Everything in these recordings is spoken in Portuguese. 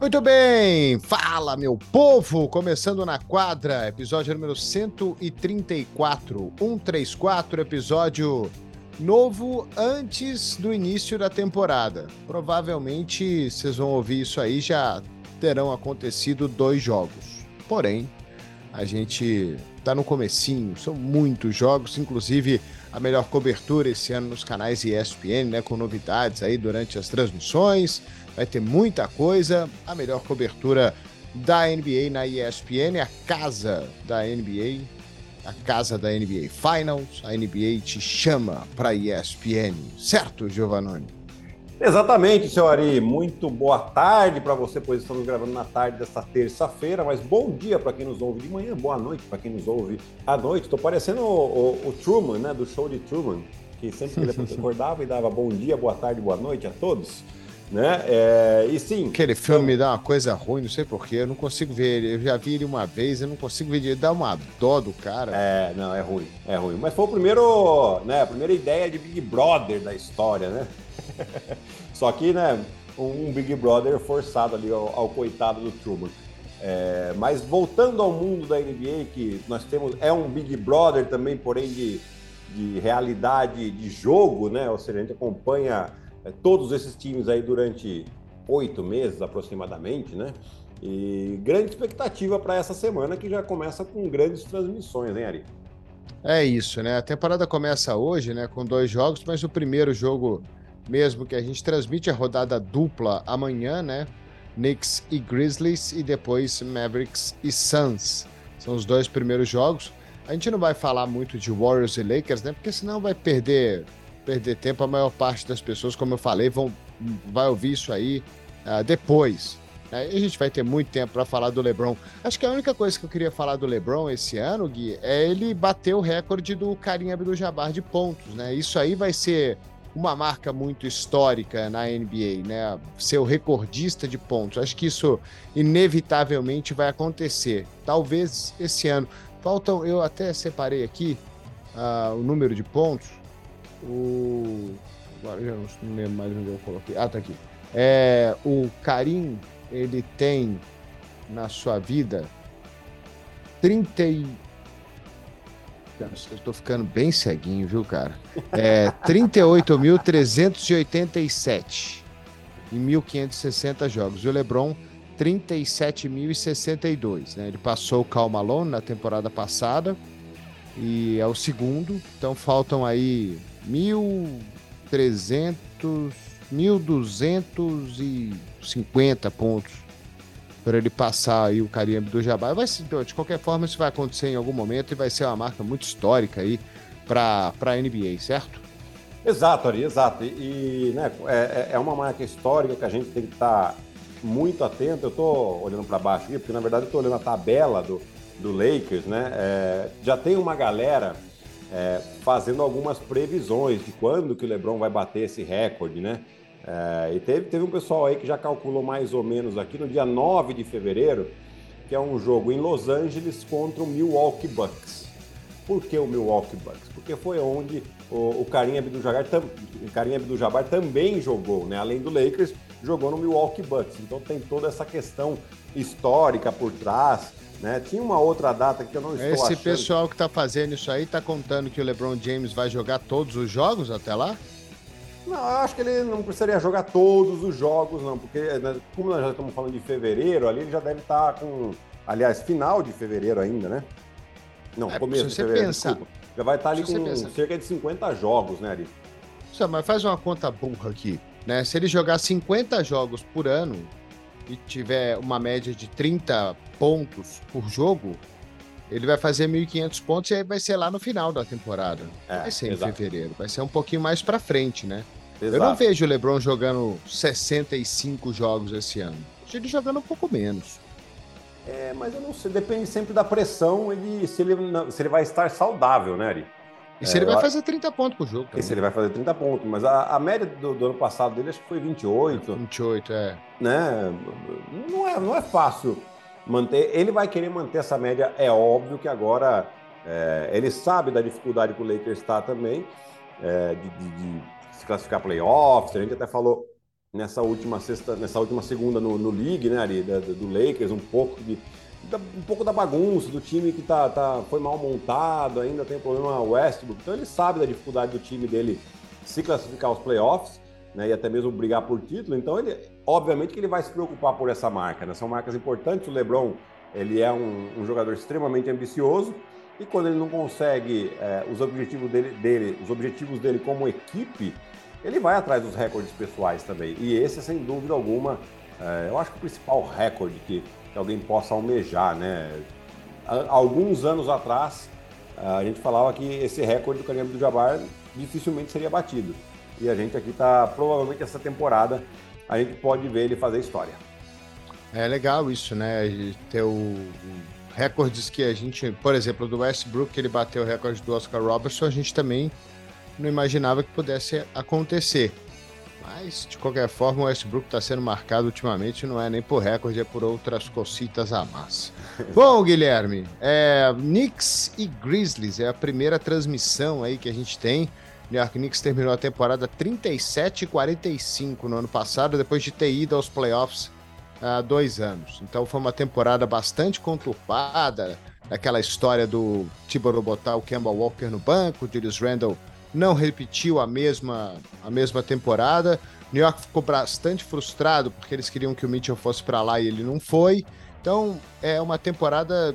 Muito bem, fala meu povo, começando na quadra, episódio número 134, 134, episódio novo antes do início da temporada. Provavelmente vocês vão ouvir isso aí, já terão acontecido dois jogos. Porém, a gente tá no comecinho, são muitos jogos, inclusive a melhor cobertura esse ano nos canais ESPN, né, com novidades aí durante as transmissões vai ter muita coisa. A melhor cobertura da NBA na ESPN, a casa da NBA, a casa da NBA Finals. A NBA te chama para ESPN, certo, Giovannone? Exatamente, seu Ari. Muito boa tarde para você, pois estamos gravando na tarde desta terça-feira, mas bom dia para quem nos ouve de manhã, boa noite para quem nos ouve à noite. Estou parecendo o, o, o, Truman, né, do show de Truman, que sempre ele acordava e dava bom dia, boa tarde, boa noite a todos né? É, e sim. Aquele filme então... me dá uma coisa ruim, não sei porquê, eu não consigo ver ele. Eu já vi ele uma vez, eu não consigo ver ele. Dá uma dó do cara. É, não, é ruim, é ruim. Mas foi o primeiro, né? A primeira ideia de Big Brother da história, né? Só que, né? Um Big Brother forçado ali ao, ao coitado do Truman. É, mas voltando ao mundo da NBA, que nós temos, é um Big Brother também, porém de, de realidade de jogo, né? Ou seja, a gente acompanha todos esses times aí durante oito meses aproximadamente, né? E grande expectativa para essa semana que já começa com grandes transmissões, hein, Ari? É isso, né? A temporada começa hoje, né, com dois jogos, mas o primeiro jogo mesmo que a gente transmite a rodada dupla amanhã, né? Knicks e Grizzlies e depois Mavericks e Suns. São os dois primeiros jogos. A gente não vai falar muito de Warriors e Lakers, né? Porque senão vai perder perder tempo. A maior parte das pessoas, como eu falei, vão, vai ouvir isso aí uh, depois. Né? E a gente vai ter muito tempo para falar do LeBron. Acho que a única coisa que eu queria falar do LeBron esse ano, Gui, é ele bater o recorde do Karim Abdul-Jabbar de pontos, né? Isso aí vai ser uma marca muito histórica na NBA, né? Ser o recordista de pontos. Acho que isso inevitavelmente vai acontecer. Talvez esse ano. Faltam, eu até separei aqui uh, o número de pontos. O. Agora já não lembro mais onde eu coloquei. Ah, tá aqui. É, o Karim, ele tem na sua vida 30 e... Eu estou ficando bem ceguinho, viu, cara? É 38.387 em 1.560 jogos. E o LeBron, 37.062. Né? Ele passou o Cal Malone na temporada passada e é o segundo. Então faltam aí 1.300, 1.250 pontos para ele passar aí o Karim do Jabbar. Vai, de qualquer forma, isso vai acontecer em algum momento e vai ser uma marca muito histórica aí para a NBA, certo? Exato, Ari, exato. E, e né, é, é, é uma marca histórica que a gente tem que estar tá muito atento. Eu estou olhando para baixo aqui, porque na verdade eu estou olhando a tabela do, do Lakers, né? É, já tem uma galera é, fazendo algumas previsões de quando que o LeBron vai bater esse recorde, né? É, e teve, teve um pessoal aí que já calculou mais ou menos aqui no dia 9 de fevereiro, que é um jogo em Los Angeles contra o Milwaukee Bucks. Por que o Milwaukee Bucks? Porque foi onde o, o Karim Abdul-Jabbar tam, também jogou, né? Além do Lakers, jogou no Milwaukee Bucks. Então tem toda essa questão histórica por trás, né? Tinha uma outra data que eu não estou Esse achando. pessoal que está fazendo isso aí está contando que o LeBron James vai jogar todos os jogos até lá? Não, eu acho que ele não precisaria jogar todos os jogos, não, porque né, como nós já estamos falando de fevereiro, ali ele já deve estar tá com, aliás, final de fevereiro ainda, né? Não, é, começo de fevereiro, pensar, desculpa. Já vai estar tá ali com cerca de 50 jogos, né, ali. Mas faz uma conta burra aqui, né? Se ele jogar 50 jogos por ano, e tiver uma média de 30 pontos por jogo, ele vai fazer 1.500 pontos e aí vai ser lá no final da temporada. É, vai ser exato. em fevereiro, vai ser um pouquinho mais para frente, né? Exato. Eu não vejo o LeBron jogando 65 jogos esse ano. Vejo ele jogando um pouco menos. É, mas eu não sei, depende sempre da pressão, ele, se, ele, se ele vai estar saudável, né, Ari? E se é, ele vai fazer 30 pontos por jogo. Também. E se ele vai fazer 30 pontos. Mas a, a média do, do, ano passado dele acho que foi 28. 28, é. Né? Não é, não é fácil manter. Ele vai querer manter essa média, é óbvio que agora é, ele sabe da dificuldade que o Lakers está também, é, de, de, de, se classificar playoffs. A gente até falou nessa última sexta, nessa última segunda no, no League, né, ali, do, do Lakers, um pouco de um pouco da bagunça do time que tá, tá, foi mal montado, ainda tem problema Westbrook. Então ele sabe da dificuldade do time dele se classificar aos playoffs, né, e até mesmo brigar por título. Então ele, obviamente que ele vai se preocupar por essa marca, né? São marcas importantes. O LeBron, ele é um, um jogador extremamente ambicioso e quando ele não consegue é, os objetivos dele, dele, os objetivos dele como equipe, ele vai atrás dos recordes pessoais também. E esse, sem dúvida alguma, é, eu acho que o principal recorde que, que alguém possa almejar, né? alguns anos atrás, a gente falava que esse recorde do Kareem do Jabbar dificilmente seria batido. E a gente aqui está, provavelmente essa temporada, a gente pode ver ele fazer história. É legal isso, né? Ter o, recordes que a gente, por exemplo, do Westbrook, que ele bateu o recorde do Oscar Robertson, a gente também não imaginava que pudesse acontecer. Mas, de qualquer forma, o Westbrook está sendo marcado ultimamente, não é nem por recorde, é por outras cocitas a mais. Bom, Guilherme, é, Knicks e Grizzlies é a primeira transmissão aí que a gente tem. New York Knicks terminou a temporada 37 e 45 no ano passado, depois de ter ido aos playoffs há dois anos. Então foi uma temporada bastante conturbada, aquela história do Thibodeau botar o Kemba Walker no banco, o Julius Randle não repetiu a mesma, a mesma temporada. New York ficou bastante frustrado porque eles queriam que o Mitchell fosse para lá e ele não foi. Então é uma temporada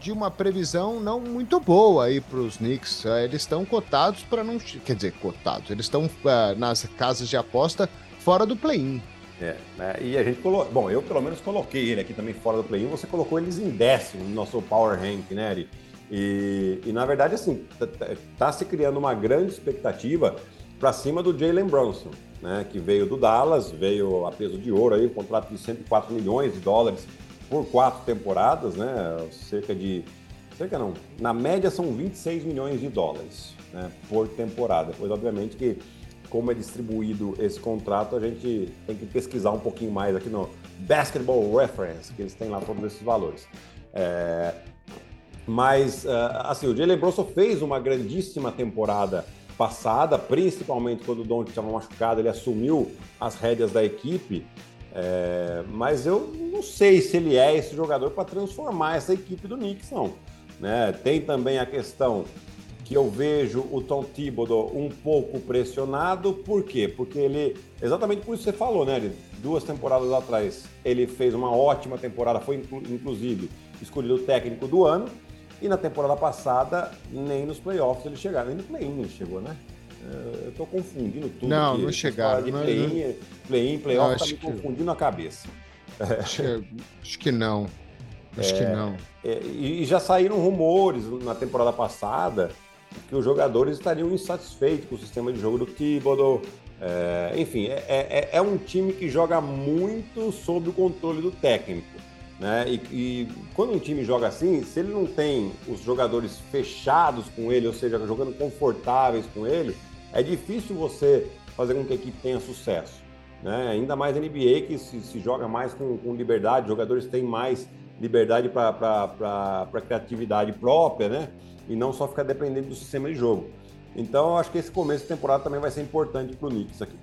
de uma previsão não muito boa aí para os Knicks. É, eles estão cotados para não. Quer dizer, cotados. Eles estão uh, nas casas de aposta fora do play-in. É, né? E a gente colocou. Bom, eu pelo menos coloquei ele aqui também fora do play-in. Você colocou eles em décimo no nosso Power Rank, né, Ari? E, e na verdade, assim, tá, tá, tá se criando uma grande expectativa para cima do Jalen Brunson, né? Que veio do Dallas, veio a peso de ouro aí, um contrato de 104 milhões de dólares por quatro temporadas, né? Cerca de. Cerca não. Na média são 26 milhões de dólares né, por temporada. Pois, obviamente, que como é distribuído esse contrato, a gente tem que pesquisar um pouquinho mais aqui no Basketball Reference, que eles têm lá todos esses valores. É... Mas, ah, assim, o Jalen Bronson fez uma grandíssima temporada passada, principalmente quando o Doncic estava machucado, ele assumiu as rédeas da equipe. É... Mas eu não sei se ele é esse jogador para transformar essa equipe do Knicks, não. Né? Tem também a questão que eu vejo o Tom Thibodeau um pouco pressionado. Por quê? Porque ele, exatamente por isso que você falou, né? Ele, duas temporadas atrás, ele fez uma ótima temporada, foi inclusive escolhido o técnico do ano. E na temporada passada, nem nos playoffs ele chegou, nem no play-in ele chegou, né? É, eu tô confundindo tudo. Não, aqui. não chegaram. De play-in, play-in, playoff, tá me confundindo que... a cabeça. Acho, acho que não. Acho é, que não. É, e já saíram rumores na temporada passada que os jogadores estariam insatisfeitos com o sistema de jogo do Thibodeau. É, enfim, é, é, é, um time que joga muito sob o controle do técnico. Né? E, e, quando um time joga assim, se ele não tem os jogadores fechados com ele, ou seja, jogando confortáveis com ele, é difícil você fazer com que a equipe tenha sucesso. Né? Ainda mais na NBA, que se, se joga mais com, com liberdade, jogadores têm mais liberdade para criatividade própria, né? e não só ficar dependendo do sistema de jogo. Então, eu acho que esse começo de temporada também vai ser importante para o Knicks aqui.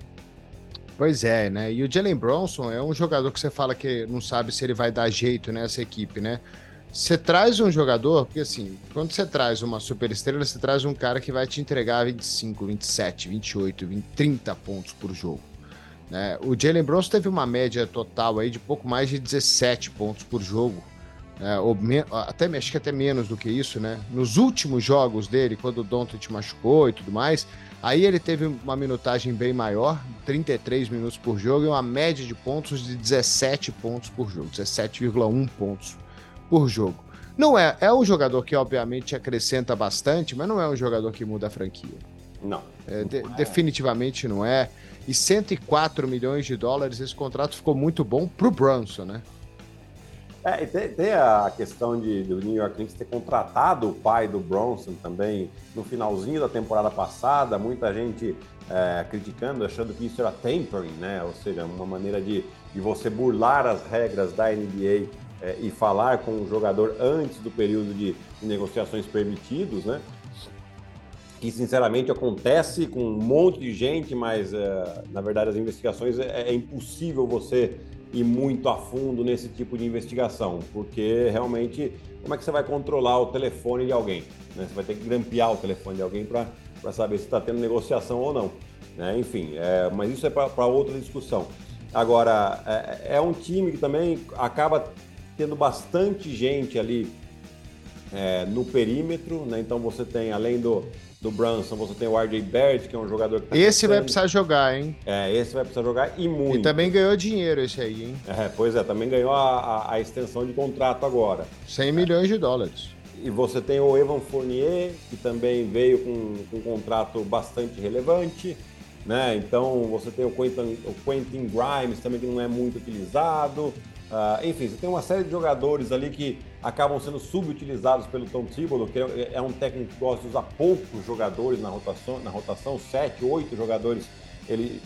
Pois é, né? E o Jalen Bronson é um jogador que você fala que não sabe se ele vai dar jeito nessa equipe, né? Você traz um jogador, porque assim, quando você traz uma super estrela, você traz um cara que vai te entregar 25, 27, 28, 20, 30 pontos por jogo. Né? O Jalen Bronson teve uma média total aí de pouco mais de 17 pontos por jogo é, ou me, até, acho que até menos do que isso, né? Nos últimos jogos dele, quando o Doncic machucou e tudo mais, aí ele teve uma minutagem bem maior, 33 minutos por jogo e uma média de pontos de 17 pontos por jogo, 17,1 pontos por jogo. Não é, é um jogador que obviamente acrescenta bastante, mas não é um jogador que muda a franquia. Não. É, de, definitivamente não é. E 104 milhões de dólares, esse contrato ficou muito bom pro Brunson, né? É, e tem, tem, a questão de, do New York Knicks ter contratado o pai do Bronson também no finalzinho da temporada passada, muita gente é, criticando, achando que isso era tempering, né? Ou seja, uma maneira de, de você burlar as regras da NBA é, e falar com o jogador antes do período de, de negociações permitidos, né? que sinceramente acontece com um monte de gente, mas uh, na verdade as investigações é, é, impossível você ir muito a fundo nesse tipo de investigação, porque realmente como é que você vai controlar o telefone de alguém? Né? Você vai ter que grampear o telefone de alguém para saber se está tendo negociação ou não. Né? Enfim, é, mas isso é para outra discussão. Agora, é, é um time que também acaba tendo bastante gente ali é, no perímetro, né? Então você tem, além do, do Brunson, você tem o RJ Barrett, que é um jogador que tá Esse vai precisar jogar, hein? É, esse vai precisar jogar e muito. E também ganhou dinheiro esse aí, hein? É, pois é, também ganhou a, a, a extensão de contrato agora. 100 milhões de dólares. E você tem o Evan Fournier, que também veio com, com um contrato bastante relevante. Né? Então você tem o Quentin, o Quentin Grimes também que não é muito utilizado. Uh, enfim, você tem uma série de jogadores ali que acabam sendo subutilizados pelo Tom Thibodeau, que é, é um técnico que gosta de usar poucos jogadores na rotação, na rotação sete, oito jogadores ele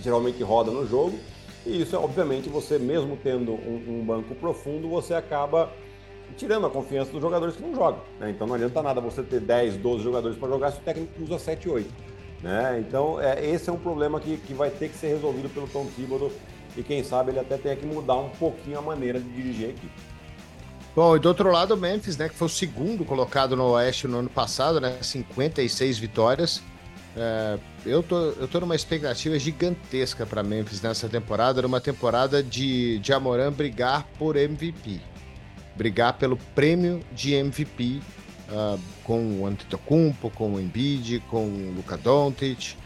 geralmente roda no jogo. E isso é, obviamente, você mesmo tendo um, um banco profundo, você acaba tirando a confiança dos jogadores que não jogam. Né? Então não adianta nada você ter 10, 12 jogadores para jogar se o técnico usa 7, 8. Né? Então é, esse é um problema que, que vai ter que ser resolvido pelo Tom Thibodeau e quem sabe ele até tenha que mudar um pouquinho a maneira de dirigir a equipe. Bom, e do outro lado, o Memphis, né, que foi o segundo colocado no Oeste no ano passado, né, 56 vitórias. É, eu, tô, eu tô numa expectativa gigantesca para Memphis nessa temporada, numa temporada de, de Amoran brigar por MVP. Brigar pelo prêmio de MVP uh, com o Antetokounmpo, com o Embiid, com o Luka Doncic.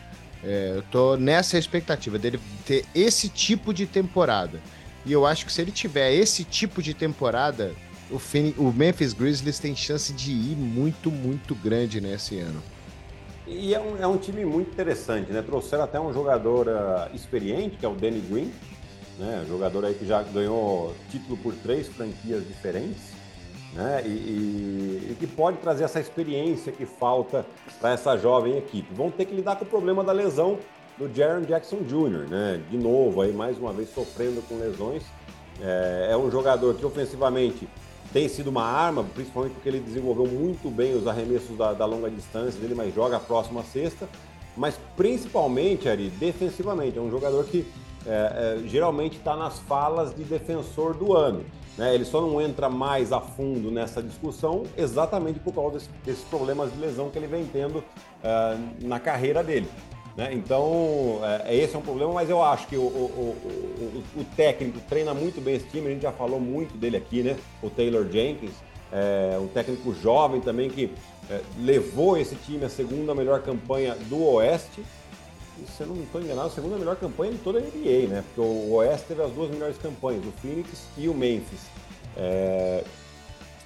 É, eu tô nessa expectativa dele ter esse tipo de temporada. E eu acho que se ele tiver esse tipo de temporada, o, o Memphis Grizzlies tem chance de ir muito, muito grande nesse ano. E é um, é um time muito interessante, né? Trouxeram até um jogador uh, experiente, que é o Danny Green, né? Jogador aí que já ganhou título por três franquias diferentes né? E, e, e, que pode trazer essa experiência que falta para essa jovem equipe. Vão ter que lidar com o problema da lesão do Jaron Jackson Jr., né? De novo, aí mais uma vez sofrendo com lesões. É, é um jogador que ofensivamente tem sido uma arma, principalmente porque ele desenvolveu muito bem os arremessos da, da longa distância dele, mas joga a próxima sexta. Mas principalmente, Ari, defensivamente, é um jogador que é, é, geralmente está nas falas de defensor do ano. Né? Ele só não entra mais a fundo nessa discussão exatamente por causa desse, desses problemas de lesão que ele vem tendo uh, na carreira dele. Né? Então, é, esse é um problema, mas eu acho que o, o, o, o, técnico treina muito bem esse time, a gente já falou muito dele aqui, né? O Taylor Jenkins, é um técnico jovem também que é, levou esse time à segunda melhor campanha do Oeste. Se eu não estou enganado, a segunda melhor campanha de toda a NBA, né? Porque o Oeste teve as duas melhores campanhas, o Phoenix e o Memphis. É...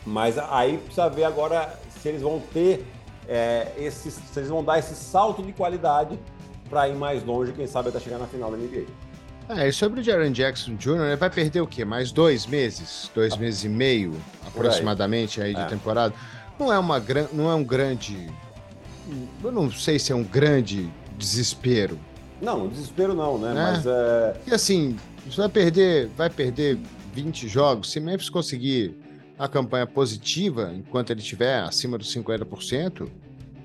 Mas aí precisa ver agora se eles vão ter é, esses, se eles vão dar esse salto de qualidade para ir mais longe, quem sabe até chegar na final da NBA. É, e sobre o Jaron Jackson Jr., ele vai perder o quê? Mais dois meses? Dois ah, meses e meio, aproximadamente, aí, aí de é. temporada. Não é, uma, não é um grande. Eu não sei se é um grande desespero. Não, desespero não, né? É. Mas é. E assim, você vai perder, vai perder 20 jogos. Se Memphis conseguir a campanha positiva, enquanto ele estiver acima dos 50%,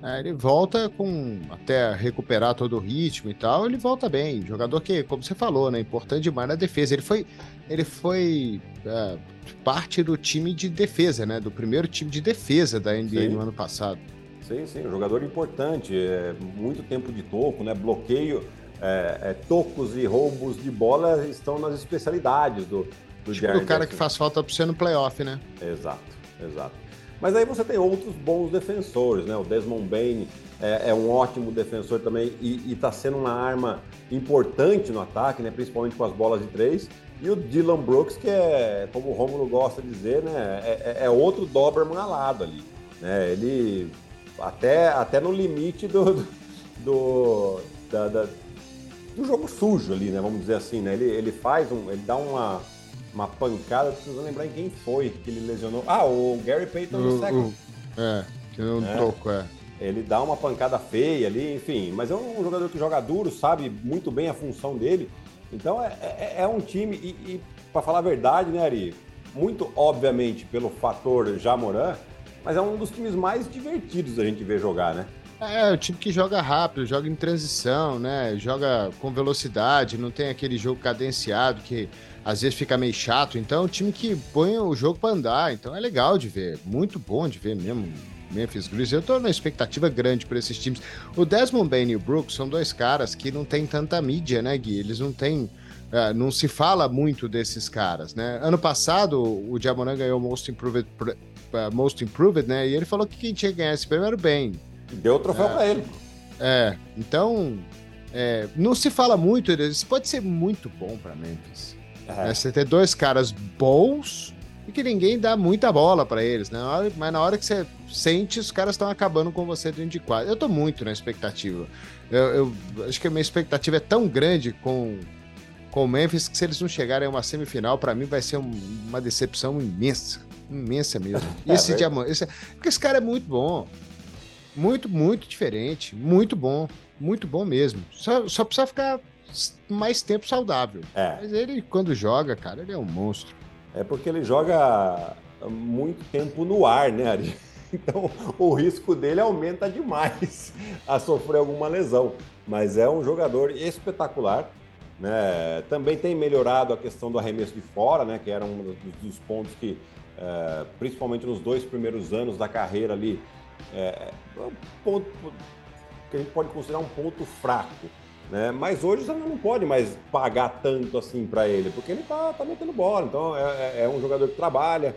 é, ele volta com até recuperar todo o ritmo e tal, ele volta bem. Jogador que, como você falou, né, importante demais na defesa. Ele foi, ele foi é, parte do time de defesa, né, do primeiro time de defesa da NBA sim. no ano passado. Sim, sim, um jogador importante, é, muito tempo de toco, né, bloqueio, é, é, tocos e roubos de bola estão nas especialidades do, do tipo o cara que faz falta para você no playoff, né? Exato, exato. Mas aí você tem outros bons defensores, né? O Desmond Bain é, é um ótimo defensor também e está sendo uma arma importante no ataque, né? Principalmente com as bolas de três. E o Dylan Brooks, que é, como o Romulo gosta de dizer, né? É, é, é outro Doberman alado ali. Né? Ele até, até no limite do, do, da, da, do jogo sujo ali, né? Vamos dizer assim, né? Ele, ele faz um. ele dá uma uma pancada, preciso lembrar em quem foi que ele lesionou. Ah, o Gary Payton no second. É, que não é. toco, é. Ele dá uma pancada feia ali, enfim. Mas é um jogador que joga duro, sabe muito bem a função dele. Então é, é, é um time, e, e para falar a verdade, né, Ari? Muito obviamente pelo fator Jamoran, mas é um dos times mais divertidos da gente ver jogar, né? É, o time que joga rápido, joga em transição, né? Joga com velocidade, não tem aquele jogo cadenciado que às vezes fica meio chato. Então, é um time que põe o jogo para andar. Então, é legal de ver, muito bom de ver mesmo. Memphis Grizzlies, eu tô na expectativa grande por esses times. O Desmond Bain e o Brooks são dois caras que não tem tanta mídia, né, Gui? Eles não têm. Uh, não se fala muito desses caras, né? Ano passado, o Diamoran ganhou o Most Improved, Most Improved, né? E ele falou que quem tinha que ganhar esse prêmio era o. Deu o troféu é, para ele. É, então. É, não se fala muito, isso pode ser muito bom para Memphis. É. Você ter dois caras bons e que ninguém dá muita bola para eles, né? Mas na hora que você sente, os caras estão acabando com você dentro de quadra. Eu tô muito na expectativa. Eu, eu, acho que a minha expectativa é tão grande com, com o Memphis que se eles não chegarem a uma semifinal, para mim vai ser um, uma decepção imensa. Imensa mesmo. E esse é diamante. Esse, porque esse cara é muito bom. Muito, muito diferente. Muito bom. Muito bom mesmo. Só, só precisa ficar mais tempo saudável. É. Mas ele, quando joga, cara, ele é um monstro. É porque ele joga muito tempo no ar, né, Ari? Então o risco dele aumenta demais a sofrer alguma lesão. Mas é um jogador espetacular. Né? Também tem melhorado a questão do arremesso de fora, né? que era um dos pontos que, é, principalmente nos dois primeiros anos da carreira ali, é, é um ponto que a gente pode considerar um ponto fraco. Né? Mas hoje você não pode mais pagar tanto assim para ele, porque ele tá, tá metendo bola. Então é, é, é um jogador que trabalha.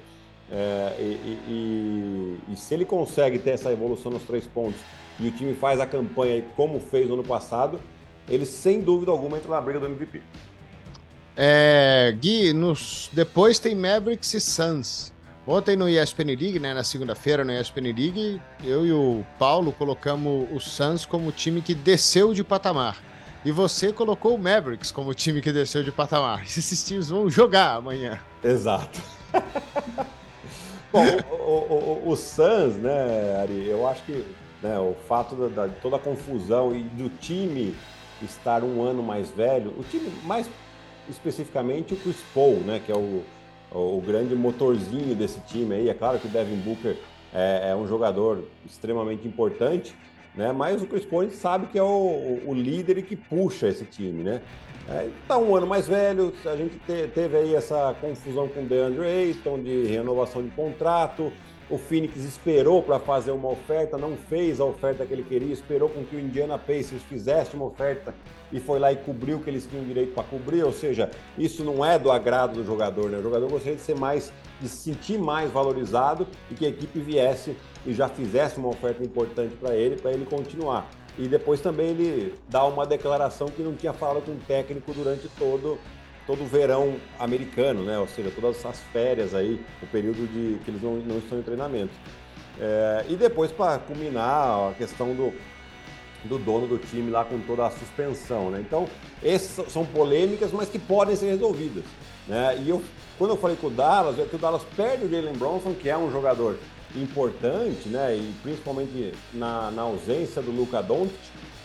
É, e, e, e, se ele consegue ter essa evolução nos três pontos e o time faz a campanha como fez no ano passado, ele sem dúvida alguma entra na briga do MVP. É, Gui, nos, depois tem Mavericks e Suns. Ontem no ESPN League, né, na segunda-feira no ESPN League, eu e o Paulo colocamos o Suns como time que desceu de patamar. E você colocou o Mavericks como time que desceu de patamar. Esses times vão jogar amanhã. Exato. Bom, o, o, o, o, Suns, né, Ari, eu acho que né, o fato da, toda a confusão e do time estar um ano mais velho, o time mais especificamente o Chris Paul, né, que é o, o grande motorzinho desse time aí. É claro que o Devin Booker é, é um jogador extremamente importante, né? Mas o Chris Paul sabe que é o, o líder que puxa esse time, né? É, tá um ano mais velho, a gente te, teve aí essa confusão com o DeAndre Ayton de renovação de contrato. O Phoenix esperou para fazer uma oferta, não fez a oferta que ele queria, esperou com que o Indiana Pacers fizesse uma oferta e foi lá e cobriu o que eles tinham direito para cobrir, ou seja, isso não é do agrado do jogador, né? O jogador gostaria de ser mais, de se sentir mais valorizado e que a equipe viesse e já fizesse uma oferta importante para ele, para ele continuar. E depois também ele dá uma declaração que não tinha falado com o técnico durante todo todo o verão americano, né? Ou seja, todas essas férias aí, o período de que eles não, não estão em treinamento. É, e depois para culminar a questão do, do dono do time lá com toda a suspensão, né? Então, essas são polêmicas, mas que podem ser resolvidas, né? E eu, quando eu falei com o Dallas, é que o Dallas perde o Jalen Bronson, que é um jogador importante, né? E principalmente na, na ausência do Luca Doncic,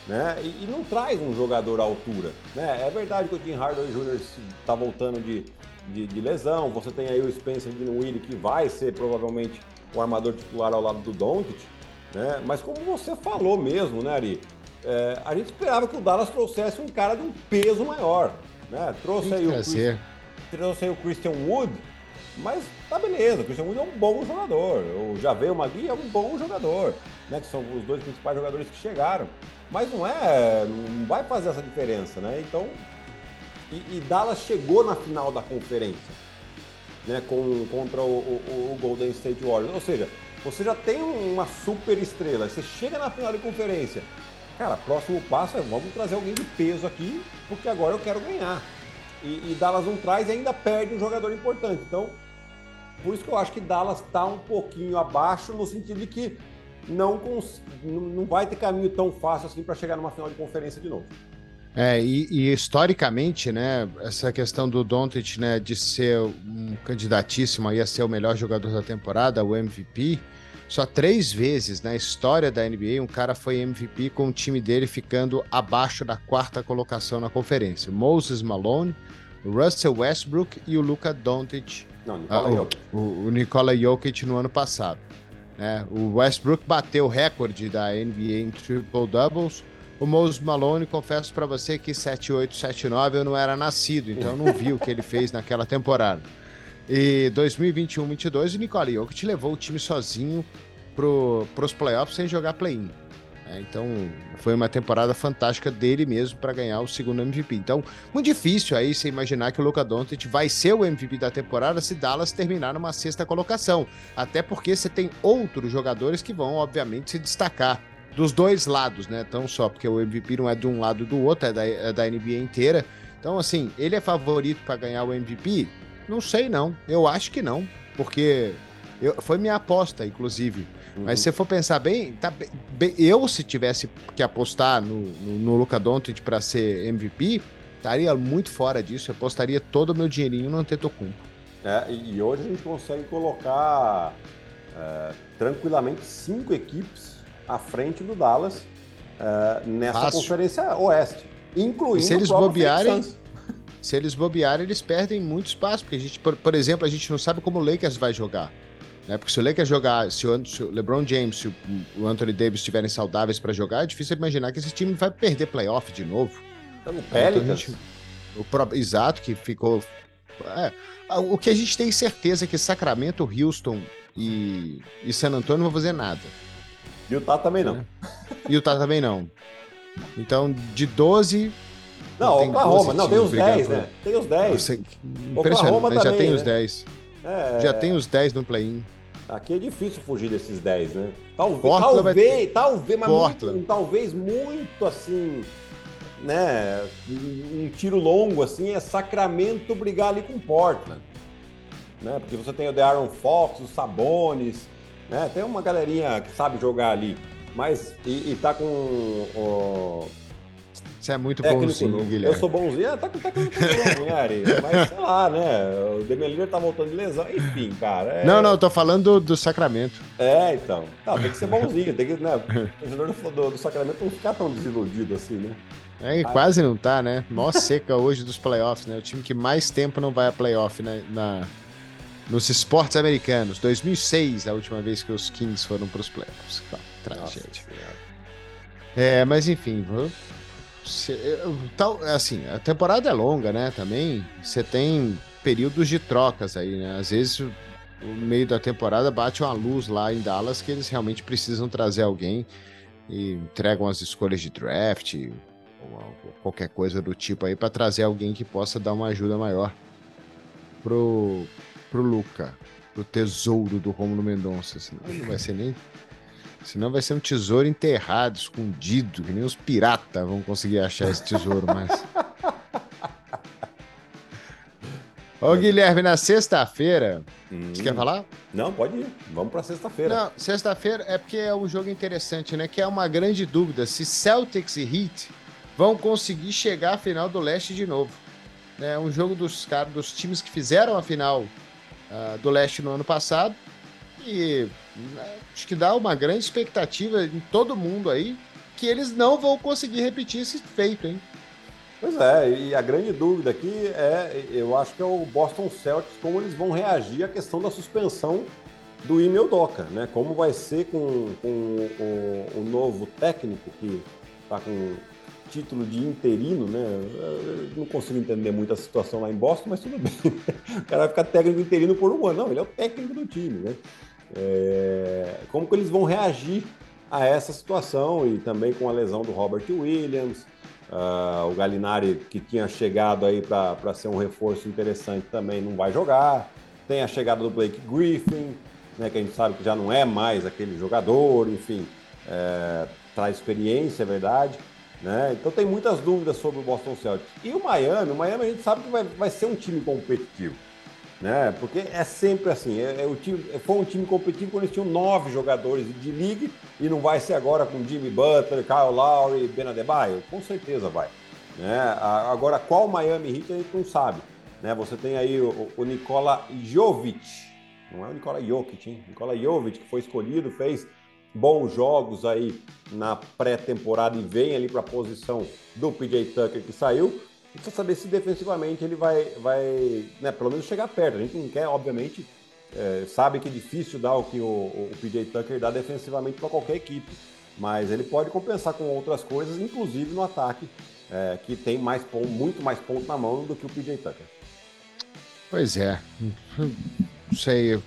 né? E, e, não traz um jogador à altura, né? É verdade que o Tim Hardaway Jr. está voltando de, de, de, lesão. Você tem aí o Spencer Dinwiddie que vai ser provavelmente o armador titular ao lado do Doncic, né? Mas como você falou mesmo, né, Ari? É, a gente esperava que o Dallas trouxesse um cara de um peso maior, né? Trouxe aí, o Chris, trouxe aí o Christian Wood, mas tá beleza, o Christian Wood é um bom jogador. O Javel Magui é um bom jogador, né? Que são os dois principais jogadores que chegaram. Mas não é. Não vai fazer essa diferença, né? Então. E, e Dallas chegou na final da conferência. Né, com, contra o, o, o Golden State Warriors. Ou seja, você já tem uma super estrela, você chega na final de conferência. Cara, próximo passo é vamos trazer alguém de peso aqui, porque agora eu quero ganhar. E, e Dallas não traz e ainda perde um jogador importante. Então, por isso que eu acho que Dallas está um pouquinho abaixo, no sentido de que não, não vai ter caminho tão fácil assim para chegar numa final de conferência de novo. É, e, e, historicamente, né, essa questão do Doncic, né, de ser um candidatíssimo a ser o melhor jogador da temporada, o MVP, só três vezes na história da NBA um cara foi MVP com o time dele ficando abaixo da quarta colocação na conferência. Moses Malone, Russell Westbrook e o Luka Doncic não, Nikola ah, o, o, o Nikola Jokic no ano passado. Né? O Westbrook bateu o recorde da NBA em triple doubles. O Mose Malone, confesso para você que 78, 79 eu não era nascido, então eu não vi o que ele fez naquela temporada. E 2021-22 o Nikola Jokic levou o time sozinho para os playoffs sem jogar play-in. É, então, foi uma temporada fantástica dele mesmo para ganhar o segundo MVP. Então, muito difícil aí você imaginar que o Luca Doncic vai ser o MVP da temporada se Dallas terminar numa sexta colocação. Até porque você tem outros jogadores que vão, obviamente, se destacar dos dois lados, né? Tão só porque o MVP não é de um lado do outro, é da, é da NBA inteira. Então, assim, ele é favorito para ganhar o MVP? Não sei, não. Eu acho que não, porque eu, foi minha aposta, inclusive. Uhum. Mas se você for pensar bem, tá bem, eu se tivesse que apostar no, no, no Luca Doncic para ser MVP, estaria muito fora disso. Eu apostaria todo o meu dinheirinho no Antetokounmpo. É, e hoje a gente consegue colocar é, tranquilamente cinco equipes à frente do Dallas é, nessa Fácil. conferência oeste, incluindo e se eles bobearem, se eles bobearem, eles perdem muito espaço, porque a gente, por, por exemplo, a gente não sabe como o Lakers vai jogar. Né? Porque se o Lakers jogar, se o, se o LeBron James, se o Anthony Davis estiverem saudáveis para jogar, é difícil imaginar que esse time vai perder playoff de novo. Então, Pelicans. Gente, o, exato, que ficou. É, o que a gente tem certeza é que Sacramento, Houston e, e San Antonio não vão fazer nada. Utah também não. Né? Utah também não. Então, de 12. Não, Oklahoma, não, tem os 10, né? Tem os 10. Impressionante, já tem né? os 10. É... Já tem os 10 no play-in. Aqui é difícil fugir desses 10, né? Talvez, talvez, talvez, mas muito, talvez muito assim, né? Um tiro longo assim é Sacramento brigar ali com Portland, né? Porque você tem o De'Aaron Fox, os Sabonis, né? Tem uma galerinha que sabe jogar ali, mas e, e tá com o, você é muito técnico bonzinho, Guilherme. Eu sou bonzinho, é, tá com técnico bom, Ari. Mas sei lá, né? O Demeliner tá voltando de lesão, enfim, cara. É... Não, não, eu tô falando do, do Sacramento. É, então. Tá, tem que ser bonzinho, tem que, né? O torcedor do, do, Sacramento não ficar tão desiludido assim, né? É, quase não tá, né? Mó seca hoje dos playoffs, né? O time que mais tempo não vai a playoff né? na, nos esportes americanos. 2006, a última vez que os Kings foram para os playoffs. tragédia. É, mas enfim, tal, assim, a temporada é longa, né? Também você tem períodos de trocas aí, né? Às vezes no meio da temporada bate uma luz lá em Dallas que eles realmente precisam trazer alguém e entregam as escolhas de draft ou qualquer coisa do tipo aí para trazer alguém que possa dar uma ajuda maior pro pro Luca, pro tesouro do Romulo Mendonça, senão não vai ser nem Senão vai ser um tesouro enterrado, escondido, que nem os piratas vão conseguir achar esse tesouro, mas. Ô, Guilherme, na sexta-feira. Hum. Você quer falar? Não, pode ir. Vamos para sexta-feira. Não, sexta-feira é porque é um jogo interessante, né? Que é uma grande dúvida se Celtics e Heat vão conseguir chegar à final do leste de novo. É um jogo dos, caras, dos times que fizeram a final uh, do leste no ano passado. E acho que dá uma grande expectativa em todo mundo aí que eles não vão conseguir repetir esse feito, hein? Pois é, e a grande dúvida aqui é, eu acho que é o Boston Celtics, como eles vão reagir à questão da suspensão do Emil Doca, né? Como vai ser com, com o, o, novo técnico que está com título de interino, né? Eu não consigo entender muito a situação lá em Boston, mas tudo bem. O cara vai ficar técnico interino por um ano. Não, ele é o técnico do time, né? É, como que eles vão reagir a essa situação e também com a lesão do Robert Williams, uh, o Galinari que tinha chegado aí para ser um reforço interessante também não vai jogar, tem a chegada do Blake Griffin, né, que a gente sabe que já não é mais aquele jogador, enfim, é, traz experiência, é verdade. Né? Então tem muitas dúvidas sobre o Boston Celtics. E o Miami, o Miami a gente sabe que vai, vai ser um time competitivo né? Porque é sempre assim, é, é o time, foi um time competitivo quando eles tinham nove jogadores de liga e não vai ser agora com Jimmy Butler, Kyle Lowry, Ben Adebayo? Com certeza vai. Né? Agora, qual Miami Heat a gente não sabe. Né? Você tem aí o, o Nikola Jovic, não é o Nikola Jokic, hein? Nikola Jovic, que foi escolhido, fez bons jogos aí na pré-temporada e vem ali para a posição do PJ Tucker que saiu precisa saber se defensivamente ele vai, vai né, pelo menos chegar perto. A gente não quer, obviamente, é, sabe que é difícil dar o que o, o PJ Tucker dá defensivamente para qualquer equipe, mas ele pode compensar com outras coisas, inclusive no ataque, é, que tem mais ponto, muito mais ponto na mão do que o PJ Tucker. Pois é. Não sei.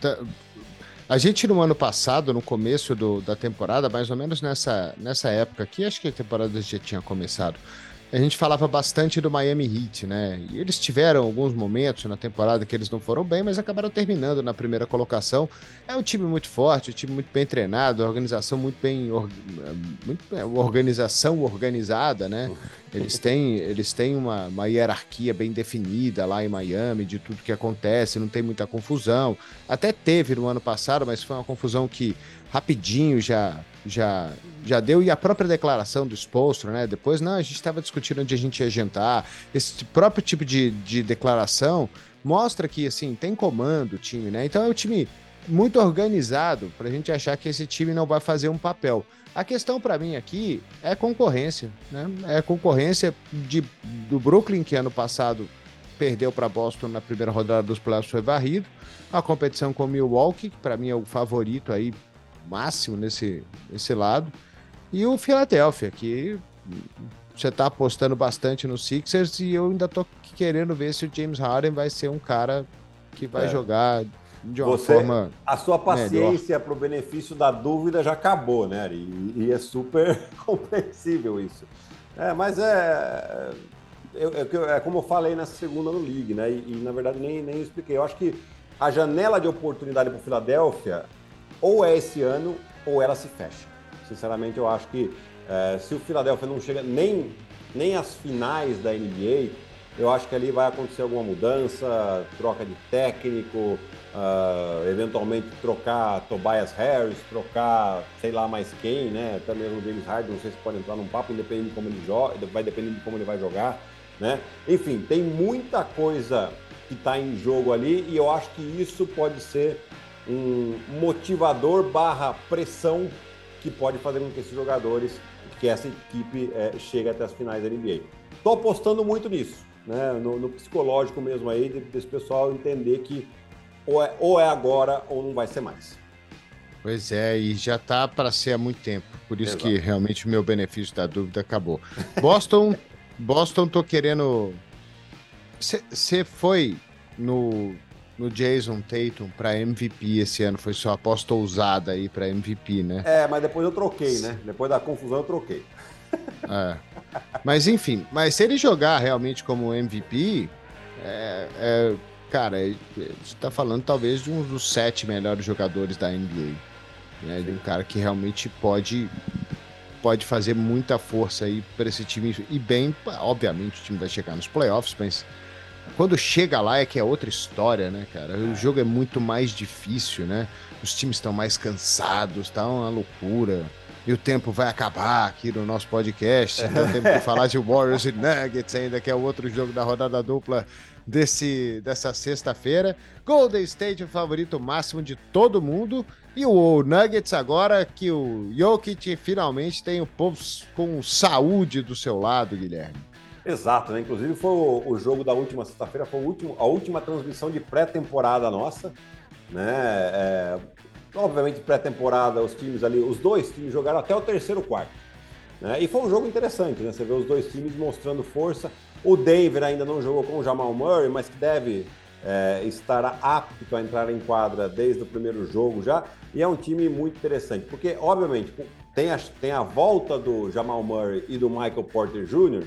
Tá, a gente no ano passado, no começo do, da temporada, mais ou menos nessa, nessa época aqui, acho que a temporada já tinha começado a gente falava bastante do Miami Heat, né? E eles tiveram alguns momentos na temporada que eles não foram bem, mas acabaram terminando na primeira colocação. É um time muito forte, um time muito bem treinado, organização muito bem, muito bem organização organizada, né? Eles têm, eles têm uma, uma hierarquia bem definida lá em Miami de tudo que acontece, não tem muita confusão. Até teve no ano passado, mas foi uma confusão que rapidinho já já já deu e a própria declaração do Spolstra, né? Depois, não, a gente estava discutindo onde a gente ia jantar. Esse próprio tipo de, de declaração mostra que, assim, tem comando o time, né? Então é um time muito organizado para a gente achar que esse time não vai fazer um papel. A questão para mim aqui é concorrência, né? É concorrência de, do Brooklyn, que ano passado perdeu para Boston na primeira rodada dos playoffs, foi varrido. A competição com o Milwaukee, que para mim é o favorito aí máximo nesse, nesse lado. E o Philadelphia, que você está apostando bastante no Sixers e eu ainda tô querendo ver se o James Harden vai ser um cara que vai é. jogar de uma você, forma. A sua paciência para o benefício da dúvida já acabou, né? E, e é super compreensível isso. É, mas é, eu, é, é, como eu falei na segunda no League, né? E, e, na verdade nem, nem expliquei. Eu acho que a janela de oportunidade para o Philadelphia ou é esse ano ou ela se fecha. Sinceramente, eu acho que é, se o Philadelphia não chega nem, nem às finais da NBA, eu acho que ali vai acontecer alguma mudança, troca de técnico, uh, eventualmente trocar Tobias Harris, trocar sei lá mais quem, né? Até mesmo James Harden, não sei se pode entrar num papo, independente de como ele joga, vai depender de como ele vai jogar, né? Enfim, tem muita coisa que está em jogo ali e eu acho que isso pode ser um motivador barra pressão que pode fazer com que esses jogadores, que essa equipe é, chegue até as finais da NBA. Estou apostando muito nisso, né? no, no psicológico mesmo aí, desse pessoal entender que ou é, ou é agora ou não vai ser mais. Pois é, e já tá para ser há muito tempo. Por isso Exato. que realmente o meu benefício da dúvida acabou. Boston, Boston, tô querendo. Você foi no no Jason Tatum para MVP esse ano. Foi sua aposta ousada aí para MVP, né? É, mas depois eu troquei, né? Depois da confusão eu troquei. É. Mas enfim, mas se ele jogar realmente como MVP, é, é, cara, você está falando talvez de um dos sete melhores jogadores da NBA. Né? De um cara que realmente pode pode fazer muita força aí para esse time e bem, obviamente o time vai chegar nos playoffs, mas quando chega lá é que é outra história, né, cara? O jogo é muito mais difícil, né? Os times estão mais cansados, tá uma loucura. E o tempo vai acabar aqui no nosso podcast, então temos que falar de Warriors e Nuggets ainda, que é o outro jogo da rodada dupla desse, dessa sexta-feira. Golden State, o favorito máximo de todo mundo. E o Nuggets agora que o Jokic finalmente tem o povo com saúde do seu lado, Guilherme. Exato, né? Inclusive foi o, o jogo da última sexta-feira, foi último, a última transmissão de pré-temporada nossa, né? É, obviamente pré-temporada, os times ali, os dois times jogaram até o terceiro quarto. Né? E foi um jogo interessante, né? Você vê os dois times mostrando força. O Denver ainda não jogou com o Jamal Murray, mas que deve é, estar apto a entrar em quadra desde o primeiro jogo já. E é um time muito interessante, porque, obviamente, tem a, tem a volta do Jamal Murray e do Michael Porter Jr.,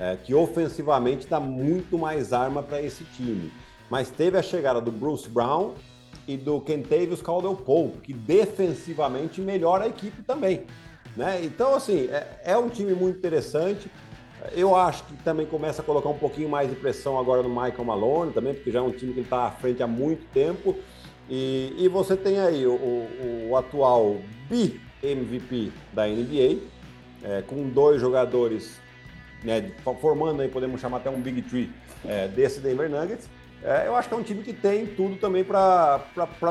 é, que ofensivamente dá muito mais arma para esse time. Mas teve a chegada do Bruce Brown e do Kentavious Caldwell Pope, que defensivamente melhora a equipe também. Né? Então, assim, é, é, um time muito interessante. Eu acho que também começa a colocar um pouquinho mais de pressão agora no Michael Malone, também, porque já é um time que está à frente há muito tempo. E, e você tem aí o, o, o atual bi-MVP da NBA, é, com dois jogadores né, formando aí, podemos chamar até um Big Tree é, desse Denver Nuggets. É, eu acho que é um time que tem tudo também para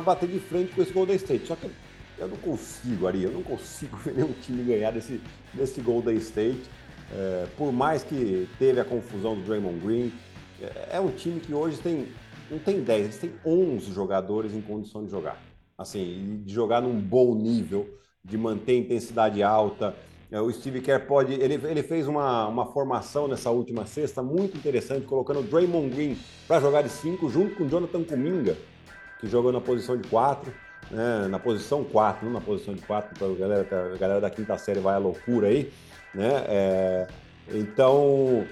bater de frente com esse Golden State. Só que eu não consigo, Ari, eu não consigo ver nenhum time ganhar desse, desse Golden State. É, por mais que teve a confusão do Draymond Green, é, é um time que hoje tem não tem 10, eles têm 11 jogadores em condição de jogar. Assim, de jogar num bom nível, de manter intensidade alta. É, o Steve Kerr pode. Ele, ele fez uma, uma formação nessa última sexta muito interessante, colocando o Draymond Green para jogar de 5, junto com o Jonathan Kuminga, que jogou na posição de 4, né, na posição 4, não na posição de 4, para a galera, a galera da quinta série vai à loucura aí. Né? É, então,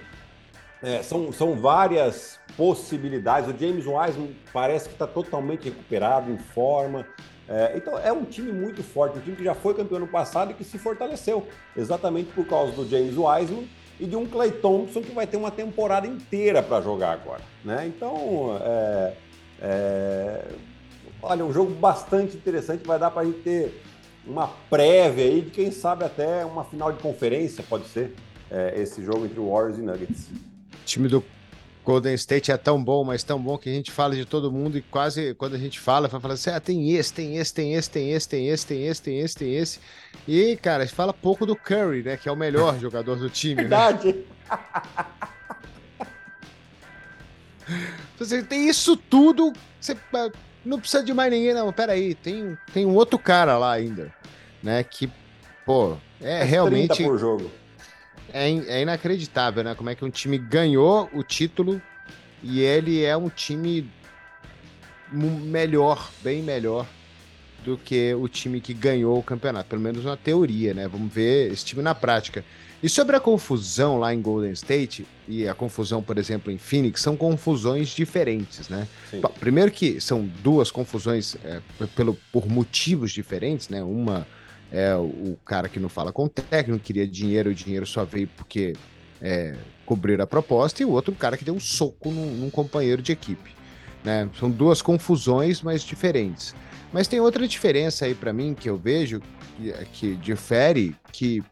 é, são, são várias possibilidades. O James Wiseman parece que está totalmente recuperado, em forma. É, então é um time muito forte, um time que já foi campeão no passado e que se fortaleceu, exatamente por causa do James Wiseman e de um Clay Thompson que vai ter uma temporada inteira para jogar agora. Né? Então, é, é, olha, um jogo bastante interessante, vai dar para a gente ter uma prévia aí de quem sabe até uma final de conferência, pode ser, é, esse jogo entre Warriors e Nuggets. Time do Golden State é tão bom, mas tão bom que a gente fala de todo mundo e quase quando a gente fala, vai falar assim: ah, tem esse, tem esse, tem esse, tem esse, tem esse, tem esse, tem esse, tem esse. E, cara, a gente fala pouco do Curry, né? Que é o melhor jogador do time. Né? Verdade. Né? Você tem isso tudo, você não precisa de mais ninguém, não. Peraí, tem, tem um outro cara lá ainda, né? Que, pô, é, é realmente. por jogo é, é inacreditável, né? Como é que um time ganhou o título e ele é um time melhor, bem melhor do que o time que ganhou o campeonato, pelo menos na teoria, né? Vamos ver esse time na prática. E sobre a confusão lá em Golden State e a confusão, por exemplo, em Phoenix, são confusões diferentes, né? Bom, primeiro que são duas confusões é, pelo, por motivos diferentes, né? Uma é o cara que não fala com o técnico, queria dinheiro, o dinheiro só veio porque é, cobriram a proposta, e o outro cara que deu um soco num, num companheiro de equipe. Né? São duas confusões, mas diferentes. Mas tem outra diferença aí para mim que eu vejo que, que difere que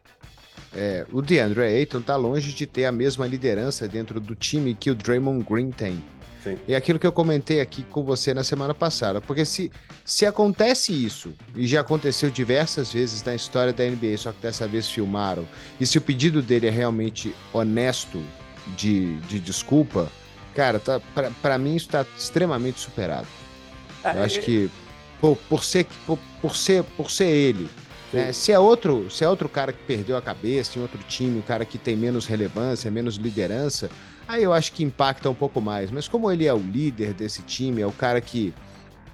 é, o DeAndre Ayton tá longe de ter a mesma liderança dentro do time que o Draymond Green tem. Sim. É aquilo que eu comentei aqui com você na semana passada. Porque se, se acontece isso, e já aconteceu diversas vezes na história da NBA, só que dessa vez filmaram, e se o pedido dele é realmente honesto de, de desculpa, cara, tá, para mim isso está extremamente superado. É, eu acho que por, por, ser, por, por, ser, por ser ele. Né? Se, é outro, se é outro cara que perdeu a cabeça, em outro time, um cara que tem menos relevância, menos liderança, Aí eu acho que impacta um pouco mais. Mas como ele é o líder desse time, é o cara que,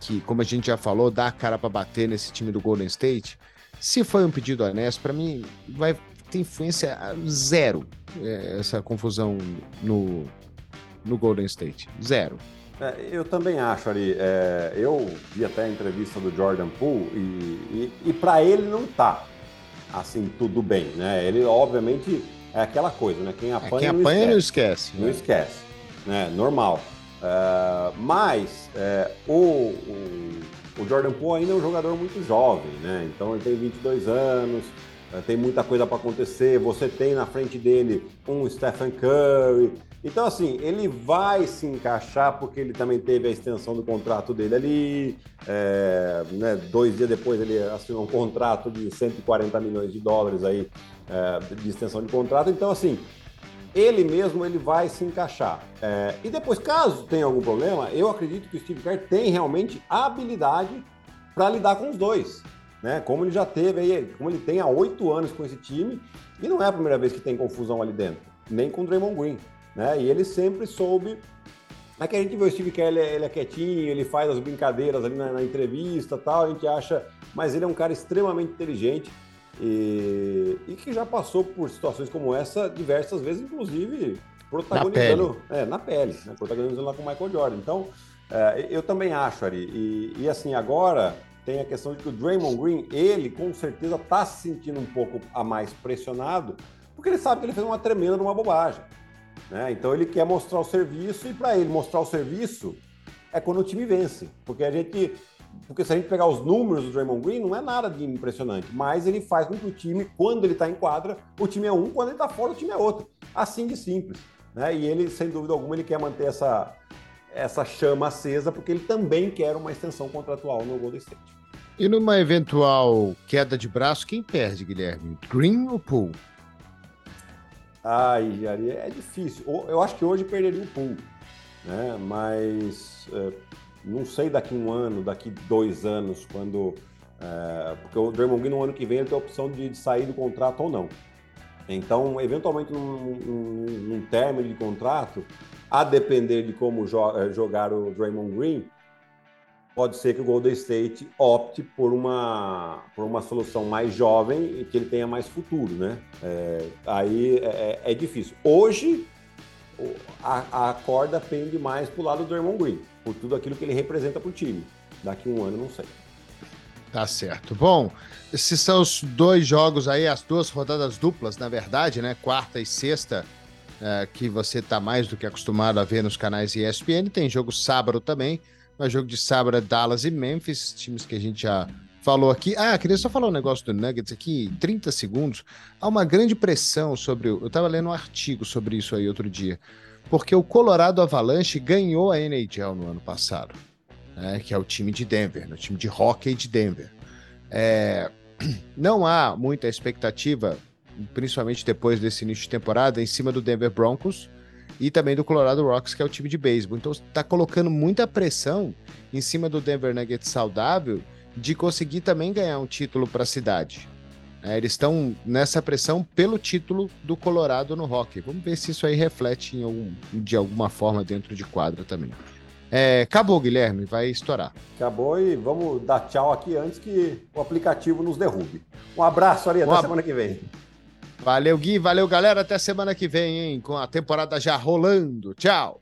que como a gente já falou, dá a cara para bater nesse time do Golden State, se foi um pedido honesto, para mim vai ter influência zero é, essa confusão no, no Golden State. Zero. É, eu também acho, Ari. É, eu vi até a entrevista do Jordan Poole e, e, e para ele não tá assim tudo bem, né? Ele obviamente é aquela coisa, né? Quem apanha, é, quem apanha não esquece. Não esquece, não esquece né? Normal. Uh, mas é, o, o, Jordan Poole ainda é um jogador muito jovem, né? Então ele tem 22 anos, é, tem muita coisa para acontecer. Você tem na frente dele um Stephen Curry. Então, assim, ele vai se encaixar porque ele também teve a extensão do contrato dele ali. É, né, dois dias depois ele assinou um contrato de 140 milhões de dólares aí é, de extensão de contrato. Então, assim, ele mesmo ele vai se encaixar. É, e depois, caso tenha algum problema, eu acredito que o Steve Kerr tem realmente habilidade para lidar com os dois. Né? Como ele já teve aí, como ele tem há oito anos com esse time, e não é a primeira vez que tem confusão ali dentro, nem com o Draymond Green. Né? E ele sempre soube. É que a gente vê o Steve Kerr, ele é, ele é quietinho, ele faz as brincadeiras ali na, na entrevista tal, a gente acha. Mas ele é um cara extremamente inteligente e, e, que já passou por situações como essa diversas vezes, inclusive protagonizando na pele, é, na pele né? protagonizando lá com o Michael Jordan. Então, é, eu também acho, Ari. E, e, assim, agora tem a questão de que o Draymond Green, ele com certeza está se sentindo um pouco a mais pressionado, porque ele sabe que ele fez uma tremenda uma bobagem. Né? Então ele quer mostrar o serviço, e para ele mostrar o serviço é quando o time vence. Porque a gente porque se a gente pegar os números do Draymond Green, não é nada de impressionante, mas ele faz com que o time, quando ele está em quadra, o time é um, quando ele está fora, o time é outro. Assim de simples. Né? E ele, sem dúvida alguma, ele quer manter essa, essa chama acesa, porque ele também quer uma extensão contratual no Golden State. E numa eventual queda de braço, quem perde, Guilherme? Green ou Poole? Ai, Jari, é difícil. Eu acho que hoje perderia o Poole. né? Mas é, não sei daqui um ano, daqui dois anos, quando. É, porque o Draymond Green no ano que vem ele tem a opção de, sair do contrato ou não. Então, eventualmente, num, num, num término de contrato, a depender de como jo é, jogar o Draymond Green, pode ser que o Golden State opte por uma, por uma solução mais jovem e que ele tenha mais futuro, né? É, aí é, é, é difícil. Hoje, a, a corda pende mais para o lado do Draymond Green, por tudo aquilo que ele representa para o time. Daqui um ano, não sei. Tá certo. Bom, esses são os dois jogos aí, as duas rodadas duplas, na verdade, né? Quarta e sexta, é, que você está mais do que acostumado a ver nos canais ESPN. Tem jogo sábado também, mas jogo de sábado é Dallas e Memphis, times que a gente já falou aqui. Ah, queria só falar um negócio do Nuggets aqui, 30 segundos. Há uma grande pressão sobre. Eu estava lendo um artigo sobre isso aí outro dia, porque o Colorado Avalanche ganhou a NHL no ano passado né, que é o time de Denver, né, o time de hockey de Denver. É, não há muita expectativa, principalmente depois desse início de temporada, em cima do Denver Broncos e também do Colorado Rocks, que é o time de beisebol. Então está colocando muita pressão em cima do Denver Nuggets saudável de conseguir também ganhar um título para a cidade. É, eles estão nessa pressão pelo título do Colorado no hockey. Vamos ver se isso aí reflete algum, de alguma forma dentro de quadra também. É, acabou, Guilherme, vai estourar. Acabou e vamos dar tchau aqui antes que o aplicativo nos derrube. Um abraço, Ari, até semana que vem. Valeu, Gui, valeu, galera, até semana que vem, hein, com a temporada já rolando. Tchau.